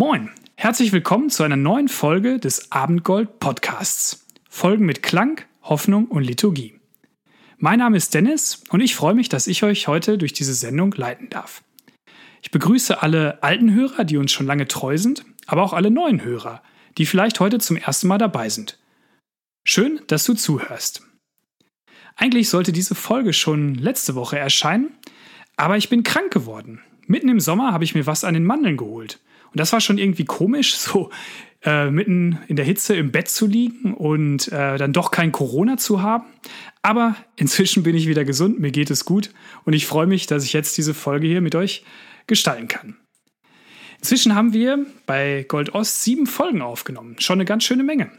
Moin, herzlich willkommen zu einer neuen Folge des Abendgold Podcasts. Folgen mit Klang, Hoffnung und Liturgie. Mein Name ist Dennis und ich freue mich, dass ich euch heute durch diese Sendung leiten darf. Ich begrüße alle alten Hörer, die uns schon lange treu sind, aber auch alle neuen Hörer, die vielleicht heute zum ersten Mal dabei sind. Schön, dass du zuhörst. Eigentlich sollte diese Folge schon letzte Woche erscheinen, aber ich bin krank geworden. Mitten im Sommer habe ich mir was an den Mandeln geholt. Und das war schon irgendwie komisch, so äh, mitten in der Hitze im Bett zu liegen und äh, dann doch kein Corona zu haben. Aber inzwischen bin ich wieder gesund, mir geht es gut und ich freue mich, dass ich jetzt diese Folge hier mit euch gestalten kann. Inzwischen haben wir bei Gold Ost sieben Folgen aufgenommen. Schon eine ganz schöne Menge.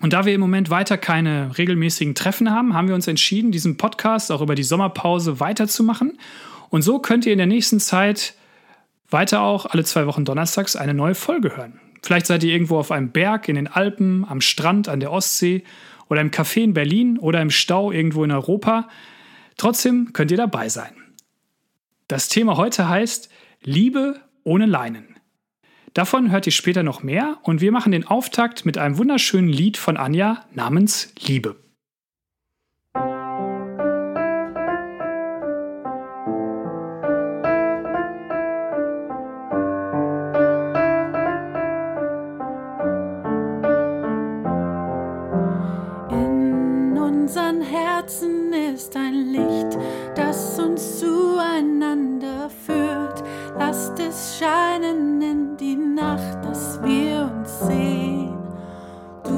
Und da wir im Moment weiter keine regelmäßigen Treffen haben, haben wir uns entschieden, diesen Podcast auch über die Sommerpause weiterzumachen. Und so könnt ihr in der nächsten Zeit weiter auch alle zwei Wochen donnerstags eine neue Folge hören. Vielleicht seid ihr irgendwo auf einem Berg in den Alpen, am Strand an der Ostsee oder im Café in Berlin oder im Stau irgendwo in Europa. Trotzdem könnt ihr dabei sein. Das Thema heute heißt Liebe ohne Leinen. Davon hört ihr später noch mehr und wir machen den Auftakt mit einem wunderschönen Lied von Anja namens Liebe.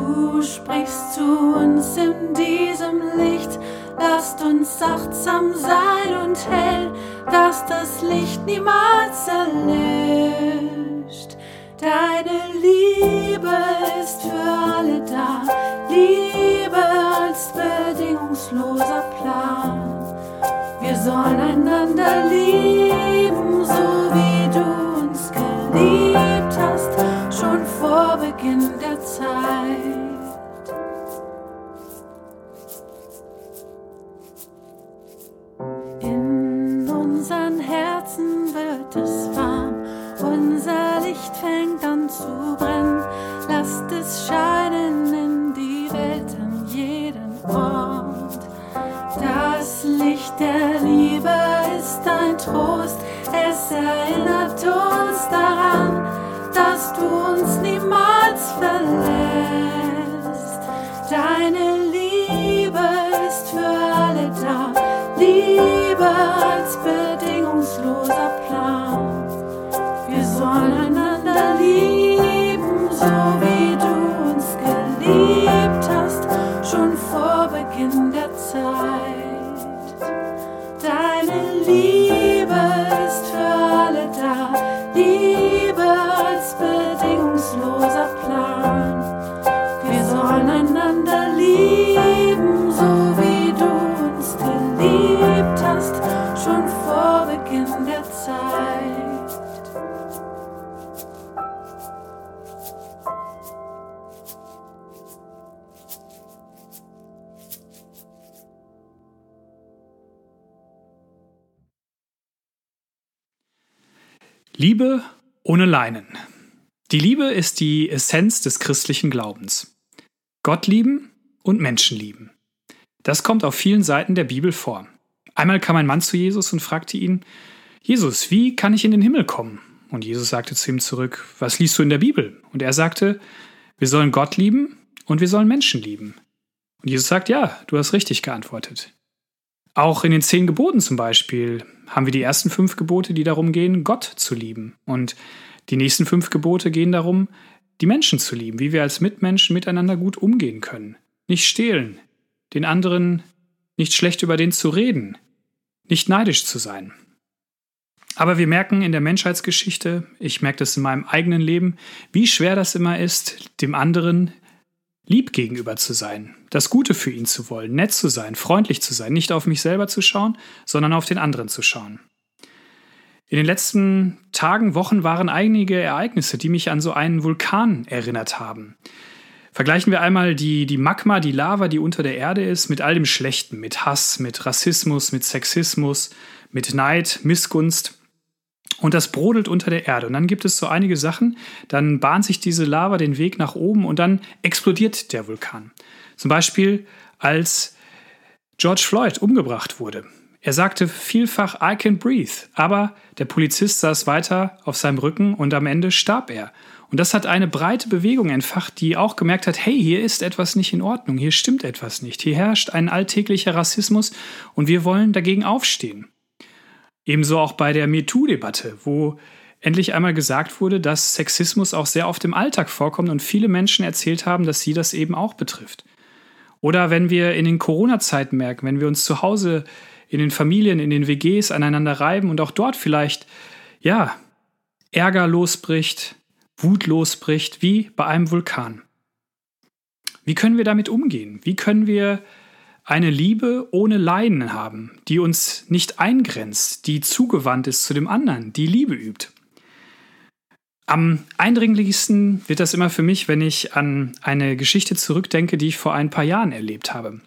Du sprichst zu uns in diesem Licht. Lasst uns achtsam sein und hell, dass das Licht niemals erlischt. Deine Liebe ist für alle da, Liebe als bedingungsloser Plan. Wir sollen einander lieben, so wie du uns geliebt hast, schon vor Beginn zu brennen. Lasst es scheinen in die Welt an jedem Ort. Das Licht der Liebe ist ein Trost, es erinnert Liebe ohne Leinen. Die Liebe ist die Essenz des christlichen Glaubens. Gott lieben und Menschen lieben. Das kommt auf vielen Seiten der Bibel vor. Einmal kam ein Mann zu Jesus und fragte ihn, Jesus, wie kann ich in den Himmel kommen? Und Jesus sagte zu ihm zurück, was liest du in der Bibel? Und er sagte, wir sollen Gott lieben und wir sollen Menschen lieben. Und Jesus sagt, ja, du hast richtig geantwortet. Auch in den zehn Geboten zum Beispiel haben wir die ersten fünf Gebote, die darum gehen, Gott zu lieben. Und die nächsten fünf Gebote gehen darum, die Menschen zu lieben, wie wir als Mitmenschen miteinander gut umgehen können. Nicht stehlen, den anderen nicht schlecht über den zu reden, nicht neidisch zu sein. Aber wir merken in der Menschheitsgeschichte, ich merke das in meinem eigenen Leben, wie schwer das immer ist, dem anderen lieb gegenüber zu sein, das Gute für ihn zu wollen, nett zu sein, freundlich zu sein, nicht auf mich selber zu schauen, sondern auf den anderen zu schauen. In den letzten Tagen, Wochen waren einige Ereignisse, die mich an so einen Vulkan erinnert haben. Vergleichen wir einmal die, die Magma, die Lava, die unter der Erde ist, mit all dem Schlechten, mit Hass, mit Rassismus, mit Sexismus, mit Neid, Missgunst. Und das brodelt unter der Erde. Und dann gibt es so einige Sachen, dann bahnt sich diese Lava den Weg nach oben und dann explodiert der Vulkan. Zum Beispiel, als George Floyd umgebracht wurde. Er sagte vielfach, I can breathe, aber der Polizist saß weiter auf seinem Rücken und am Ende starb er. Und das hat eine breite Bewegung entfacht, die auch gemerkt hat, hey, hier ist etwas nicht in Ordnung, hier stimmt etwas nicht, hier herrscht ein alltäglicher Rassismus und wir wollen dagegen aufstehen. Ebenso auch bei der MeToo-Debatte, wo endlich einmal gesagt wurde, dass Sexismus auch sehr oft im Alltag vorkommt und viele Menschen erzählt haben, dass sie das eben auch betrifft. Oder wenn wir in den Corona-Zeiten merken, wenn wir uns zu Hause in den Familien, in den WGs aneinander reiben und auch dort vielleicht, ja, Ärger losbricht, Wut losbricht, wie bei einem Vulkan. Wie können wir damit umgehen? Wie können wir eine Liebe ohne Leiden haben, die uns nicht eingrenzt, die zugewandt ist zu dem anderen, die Liebe übt. Am eindringlichsten wird das immer für mich, wenn ich an eine Geschichte zurückdenke, die ich vor ein paar Jahren erlebt habe.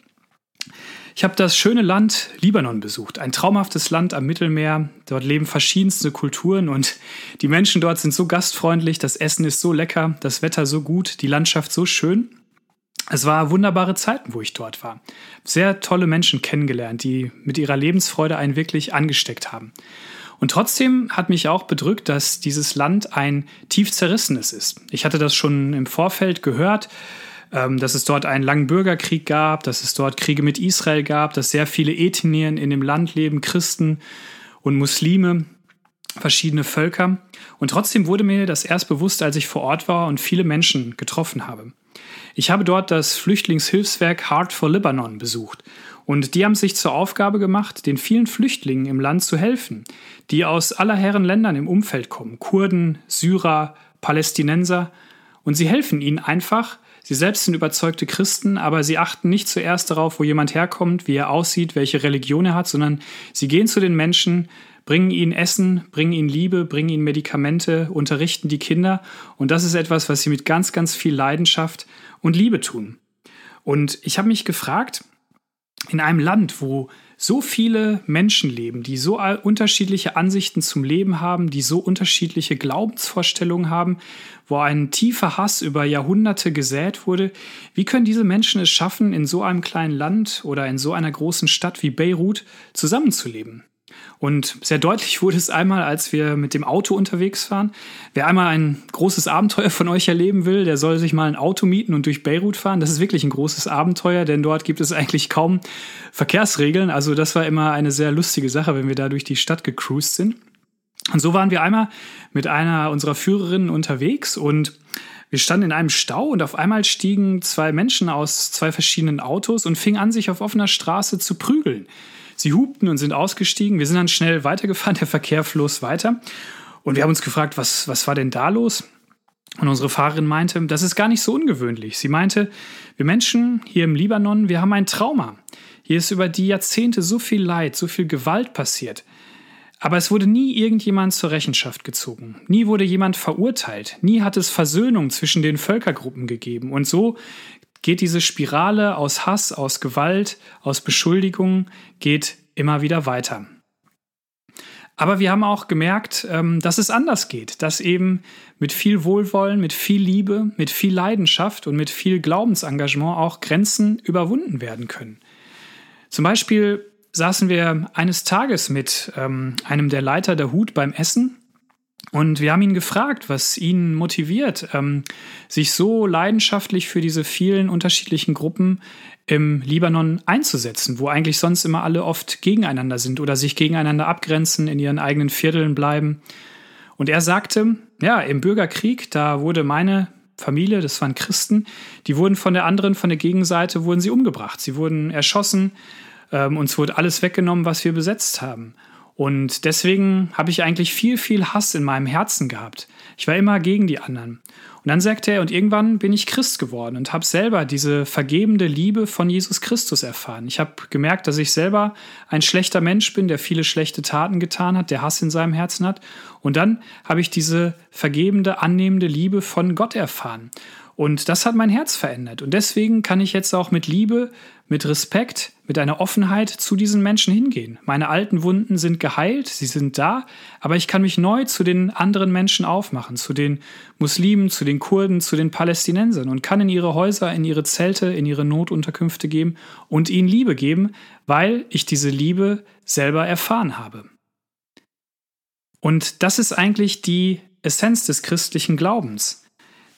Ich habe das schöne Land Libanon besucht, ein traumhaftes Land am Mittelmeer. Dort leben verschiedenste Kulturen und die Menschen dort sind so gastfreundlich, das Essen ist so lecker, das Wetter so gut, die Landschaft so schön. Es war wunderbare Zeiten, wo ich dort war. Sehr tolle Menschen kennengelernt, die mit ihrer Lebensfreude einen wirklich angesteckt haben. Und trotzdem hat mich auch bedrückt, dass dieses Land ein tief zerrissenes ist. Ich hatte das schon im Vorfeld gehört, ähm, dass es dort einen langen Bürgerkrieg gab, dass es dort Kriege mit Israel gab, dass sehr viele Ethnien in dem Land leben, Christen und Muslime, verschiedene Völker. Und trotzdem wurde mir das erst bewusst, als ich vor Ort war und viele Menschen getroffen habe. Ich habe dort das Flüchtlingshilfswerk Heart for Lebanon besucht. Und die haben sich zur Aufgabe gemacht, den vielen Flüchtlingen im Land zu helfen, die aus aller Herren Ländern im Umfeld kommen. Kurden, Syrer, Palästinenser. Und sie helfen ihnen einfach. Sie selbst sind überzeugte Christen, aber sie achten nicht zuerst darauf, wo jemand herkommt, wie er aussieht, welche Religion er hat, sondern sie gehen zu den Menschen, bringen ihnen Essen, bringen ihnen Liebe, bringen ihnen Medikamente, unterrichten die Kinder. Und das ist etwas, was sie mit ganz, ganz viel Leidenschaft und Liebe tun. Und ich habe mich gefragt, in einem Land, wo so viele Menschen leben, die so unterschiedliche Ansichten zum Leben haben, die so unterschiedliche Glaubensvorstellungen haben, wo ein tiefer Hass über Jahrhunderte gesät wurde, wie können diese Menschen es schaffen, in so einem kleinen Land oder in so einer großen Stadt wie Beirut zusammenzuleben? Und sehr deutlich wurde es einmal, als wir mit dem Auto unterwegs waren. Wer einmal ein großes Abenteuer von euch erleben will, der soll sich mal ein Auto mieten und durch Beirut fahren. Das ist wirklich ein großes Abenteuer, denn dort gibt es eigentlich kaum Verkehrsregeln. Also das war immer eine sehr lustige Sache, wenn wir da durch die Stadt gecruised sind. Und so waren wir einmal mit einer unserer Führerinnen unterwegs und wir standen in einem Stau und auf einmal stiegen zwei Menschen aus zwei verschiedenen Autos und fingen an, sich auf offener Straße zu prügeln. Sie hupten und sind ausgestiegen. Wir sind dann schnell weitergefahren, der Verkehr floss weiter. Und wir haben uns gefragt, was, was war denn da los? Und unsere Fahrerin meinte, das ist gar nicht so ungewöhnlich. Sie meinte, wir Menschen hier im Libanon, wir haben ein Trauma. Hier ist über die Jahrzehnte so viel Leid, so viel Gewalt passiert. Aber es wurde nie irgendjemand zur Rechenschaft gezogen. Nie wurde jemand verurteilt. Nie hat es Versöhnung zwischen den Völkergruppen gegeben. Und so geht diese Spirale aus Hass, aus Gewalt, aus Beschuldigung, geht immer wieder weiter. Aber wir haben auch gemerkt, ähm, dass es anders geht, dass eben mit viel Wohlwollen, mit viel Liebe, mit viel Leidenschaft und mit viel Glaubensengagement auch Grenzen überwunden werden können. Zum Beispiel saßen wir eines Tages mit ähm, einem der Leiter der Hut beim Essen und wir haben ihn gefragt, was ihn motiviert, ähm, sich so leidenschaftlich für diese vielen unterschiedlichen Gruppen im Libanon einzusetzen, wo eigentlich sonst immer alle oft gegeneinander sind oder sich gegeneinander abgrenzen, in ihren eigenen Vierteln bleiben. Und er sagte, ja, im Bürgerkrieg, da wurde meine Familie, das waren Christen, die wurden von der anderen, von der Gegenseite, wurden sie umgebracht. Sie wurden erschossen, ähm, uns wurde alles weggenommen, was wir besetzt haben. Und deswegen habe ich eigentlich viel, viel Hass in meinem Herzen gehabt. Ich war immer gegen die anderen. Und dann sagte er, und irgendwann bin ich Christ geworden und habe selber diese vergebende Liebe von Jesus Christus erfahren. Ich habe gemerkt, dass ich selber ein schlechter Mensch bin, der viele schlechte Taten getan hat, der Hass in seinem Herzen hat. Und dann habe ich diese vergebende, annehmende Liebe von Gott erfahren. Und das hat mein Herz verändert. Und deswegen kann ich jetzt auch mit Liebe, mit Respekt, mit einer Offenheit zu diesen Menschen hingehen. Meine alten Wunden sind geheilt, sie sind da, aber ich kann mich neu zu den anderen Menschen aufmachen, zu den Muslimen, zu den Kurden, zu den Palästinensern und kann in ihre Häuser, in ihre Zelte, in ihre Notunterkünfte geben und ihnen Liebe geben, weil ich diese Liebe selber erfahren habe. Und das ist eigentlich die Essenz des christlichen Glaubens,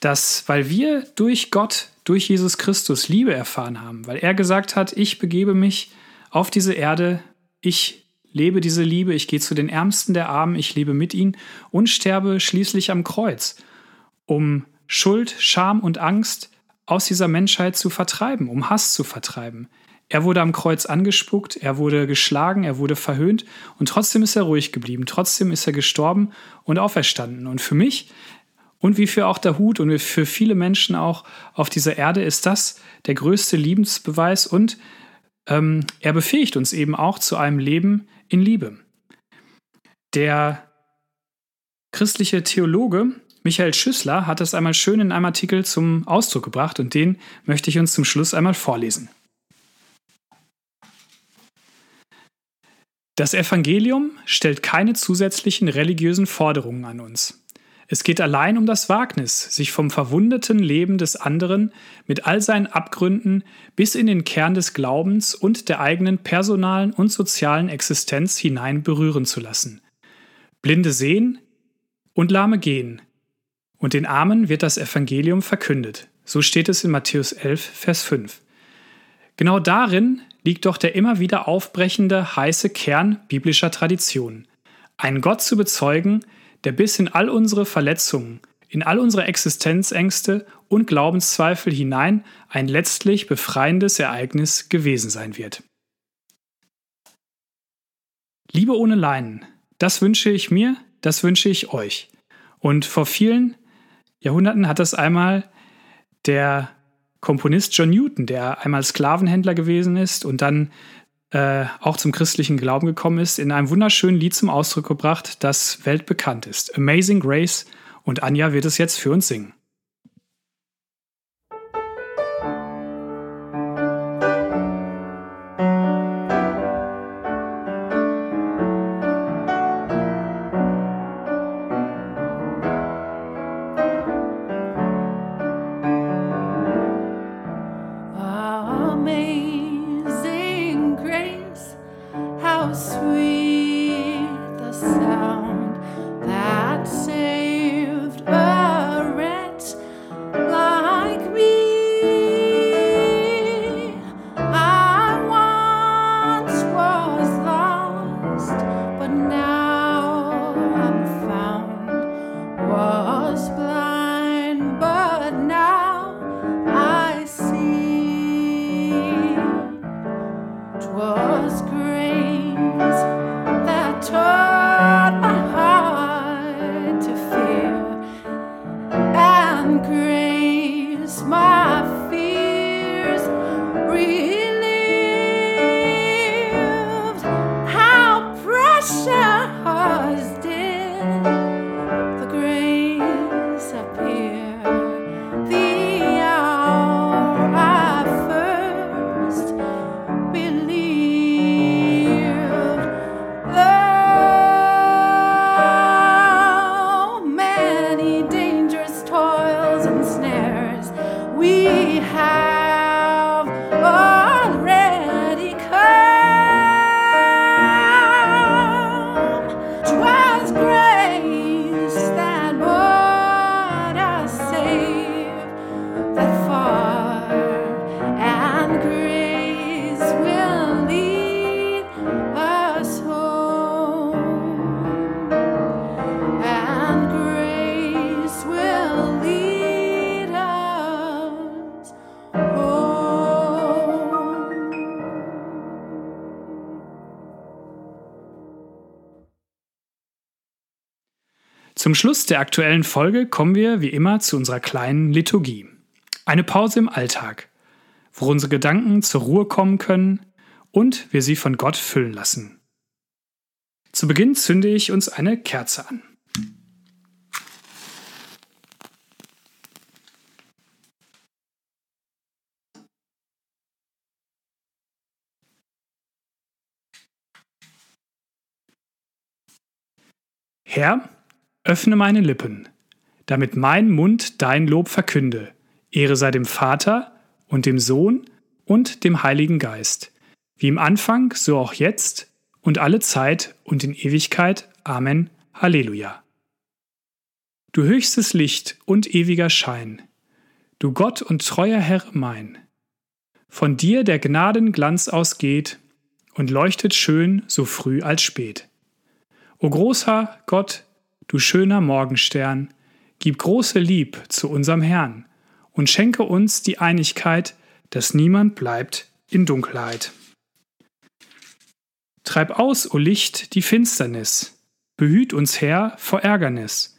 dass weil wir durch Gott, durch Jesus Christus Liebe erfahren haben, weil er gesagt hat, ich begebe mich auf diese Erde, ich lebe diese Liebe, ich gehe zu den Ärmsten der Armen, ich lebe mit ihnen und sterbe schließlich am Kreuz, um Schuld, Scham und Angst aus dieser Menschheit zu vertreiben, um Hass zu vertreiben. Er wurde am Kreuz angespuckt, er wurde geschlagen, er wurde verhöhnt und trotzdem ist er ruhig geblieben, trotzdem ist er gestorben und auferstanden. Und für mich und wie für auch der Hut und für viele Menschen auch auf dieser Erde ist das der größte Liebensbeweis und ähm, er befähigt uns eben auch zu einem Leben in Liebe. Der christliche Theologe Michael Schüssler hat das einmal schön in einem Artikel zum Ausdruck gebracht und den möchte ich uns zum Schluss einmal vorlesen. Das Evangelium stellt keine zusätzlichen religiösen Forderungen an uns. Es geht allein um das Wagnis, sich vom verwundeten Leben des anderen mit all seinen Abgründen bis in den Kern des Glaubens und der eigenen personalen und sozialen Existenz hinein berühren zu lassen. Blinde sehen und Lahme gehen. Und den Armen wird das Evangelium verkündet. So steht es in Matthäus 11, Vers 5. Genau darin liegt doch der immer wieder aufbrechende heiße Kern biblischer Tradition. Einen Gott zu bezeugen, der bis in all unsere Verletzungen, in all unsere Existenzängste und Glaubenszweifel hinein ein letztlich befreiendes Ereignis gewesen sein wird. Liebe ohne Leinen, das wünsche ich mir, das wünsche ich euch. Und vor vielen Jahrhunderten hat das einmal der Komponist John Newton, der einmal Sklavenhändler gewesen ist und dann äh, auch zum christlichen Glauben gekommen ist, in einem wunderschönen Lied zum Ausdruck gebracht, das weltbekannt ist. Amazing Grace. Und Anja wird es jetzt für uns singen. Zum Schluss der aktuellen Folge kommen wir wie immer zu unserer kleinen Liturgie. Eine Pause im Alltag, wo unsere Gedanken zur Ruhe kommen können und wir sie von Gott füllen lassen. Zu Beginn zünde ich uns eine Kerze an. Herr, öffne meine Lippen, damit mein Mund dein Lob verkünde. Ehre sei dem Vater und dem Sohn und dem Heiligen Geist, wie im Anfang, so auch jetzt und alle Zeit und in Ewigkeit. Amen. Halleluja. Du höchstes Licht und ewiger Schein, du Gott und treuer Herr mein, von dir der Gnaden Glanz ausgeht und leuchtet schön so früh als spät. O großer Gott, du schöner Morgenstern, gib große Lieb zu unserem Herrn und schenke uns die Einigkeit, dass niemand bleibt in Dunkelheit. Treib aus, o Licht, die Finsternis, behüt uns Herr vor Ärgernis,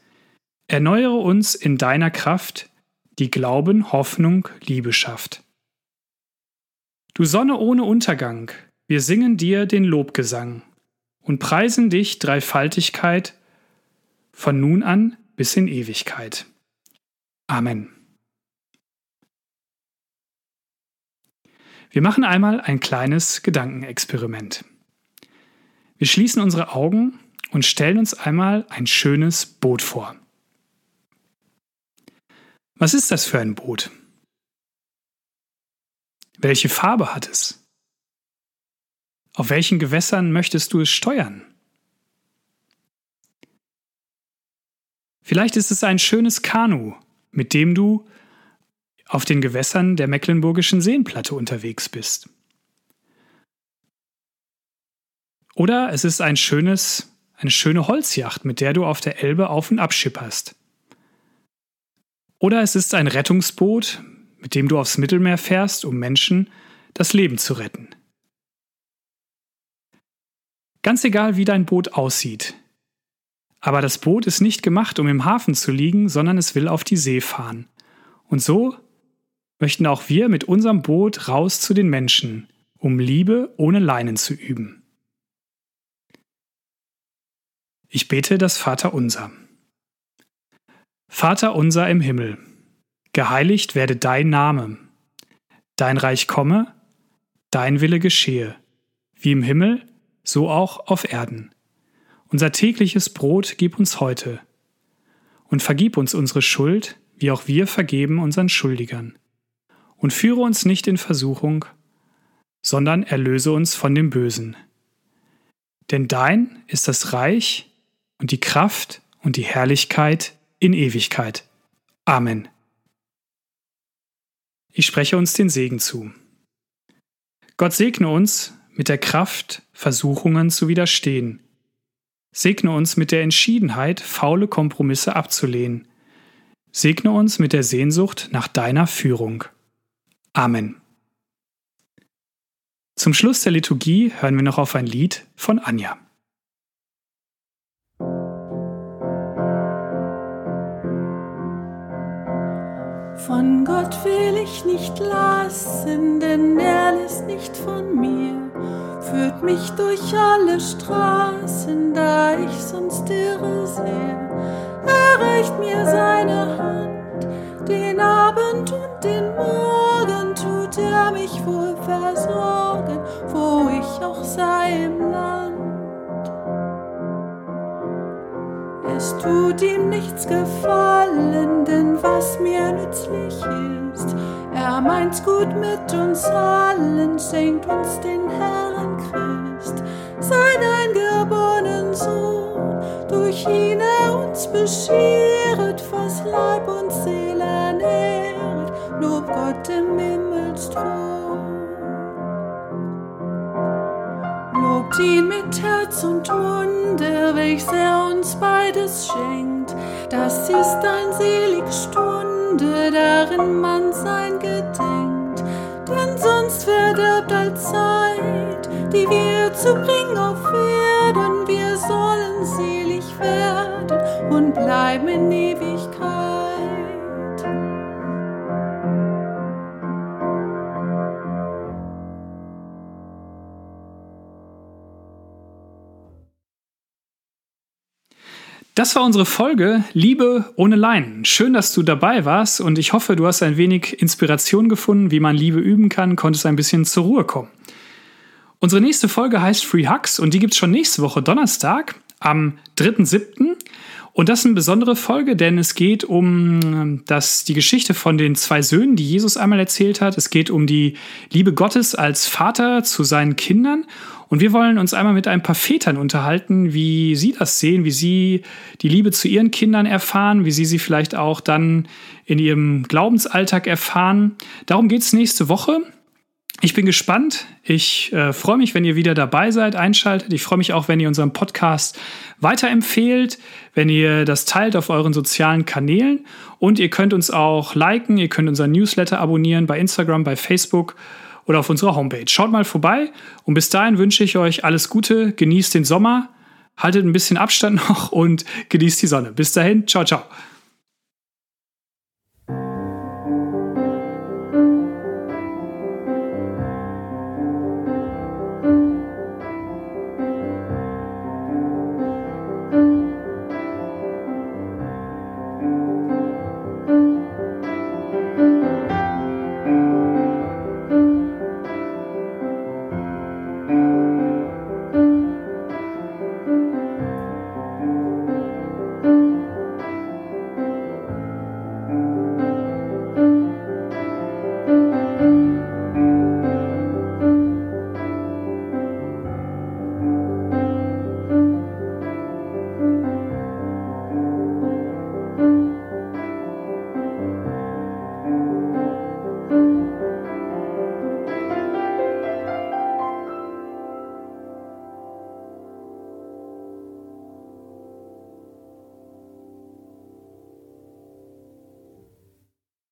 erneuere uns in deiner Kraft, die Glauben, Hoffnung, Liebe schafft. Du Sonne ohne Untergang, wir singen dir den Lobgesang und preisen dich Dreifaltigkeit von nun an bis in Ewigkeit. Amen. Wir machen einmal ein kleines Gedankenexperiment. Wir schließen unsere Augen und stellen uns einmal ein schönes Boot vor. Was ist das für ein Boot? Welche Farbe hat es? Auf welchen Gewässern möchtest du es steuern? Vielleicht ist es ein schönes Kanu, mit dem du auf den Gewässern der Mecklenburgischen Seenplatte unterwegs bist. Oder es ist ein schönes, eine schöne Holzjacht, mit der du auf der Elbe auf und ab schipperst. Oder es ist ein Rettungsboot, mit dem du aufs Mittelmeer fährst, um Menschen das Leben zu retten. Ganz egal, wie dein Boot aussieht. Aber das Boot ist nicht gemacht, um im Hafen zu liegen, sondern es will auf die See fahren. Und so möchten auch wir mit unserem Boot raus zu den Menschen, um Liebe ohne Leinen zu üben. Ich bete das Vaterunser. Vater unser im Himmel, geheiligt werde dein Name, dein Reich komme, dein Wille geschehe, wie im Himmel, so auch auf Erden. Unser tägliches Brot gib uns heute, und vergib uns unsere Schuld, wie auch wir vergeben unseren Schuldigern und führe uns nicht in Versuchung, sondern erlöse uns von dem Bösen. Denn dein ist das Reich und die Kraft und die Herrlichkeit in Ewigkeit. Amen. Ich spreche uns den Segen zu. Gott segne uns mit der Kraft, Versuchungen zu widerstehen. Segne uns mit der Entschiedenheit, faule Kompromisse abzulehnen. Segne uns mit der Sehnsucht nach deiner Führung. Amen. Zum Schluss der Liturgie hören wir noch auf ein Lied von Anja. Von Gott will ich nicht lassen, denn er lässt nicht von mir, führt mich durch alle Straßen, da ich sonst irre sehr. Er reicht mir seine Hand, den Abend und den Morgen tut er mich wohl versorgen, wo ich auch sei im Land. Es tut ihm nichts gefallen, denn was mir nützlich ist, er meint's gut mit uns allen, schenkt uns den Herrn sein eingeborenen Sohn, durch ihn er uns bescheret, was Leib und Seele ernährt, lob Gott im Himmel. Lobt ihn mit Herz und Munde, welches er uns beides schenkt. Das ist ein selig Stunde, darin man sein gedenkt. Denn sonst verderbt all Zeit, die wir zu bringen auf Erden. Wir sollen selig werden und bleiben in Ewigkeit. Das war unsere Folge Liebe ohne Leinen. Schön, dass du dabei warst und ich hoffe, du hast ein wenig Inspiration gefunden, wie man Liebe üben kann, konntest ein bisschen zur Ruhe kommen. Unsere nächste Folge heißt Free Hugs und die gibt es schon nächste Woche Donnerstag. am 3.7. Und das ist eine besondere Folge, denn es geht um das, die Geschichte von den zwei Söhnen, die Jesus einmal erzählt hat. Es geht um die Liebe Gottes als Vater zu seinen Kindern. Und wir wollen uns einmal mit ein paar Vätern unterhalten, wie sie das sehen, wie sie die Liebe zu ihren Kindern erfahren, wie sie sie vielleicht auch dann in ihrem Glaubensalltag erfahren. Darum geht es nächste Woche. Ich bin gespannt. Ich äh, freue mich, wenn ihr wieder dabei seid, einschaltet. Ich freue mich auch, wenn ihr unseren Podcast weiterempfehlt, wenn ihr das teilt auf euren sozialen Kanälen. Und ihr könnt uns auch liken, ihr könnt unseren Newsletter abonnieren bei Instagram, bei Facebook oder auf unserer Homepage. Schaut mal vorbei und bis dahin wünsche ich euch alles Gute, genießt den Sommer, haltet ein bisschen Abstand noch und genießt die Sonne. Bis dahin, ciao, ciao.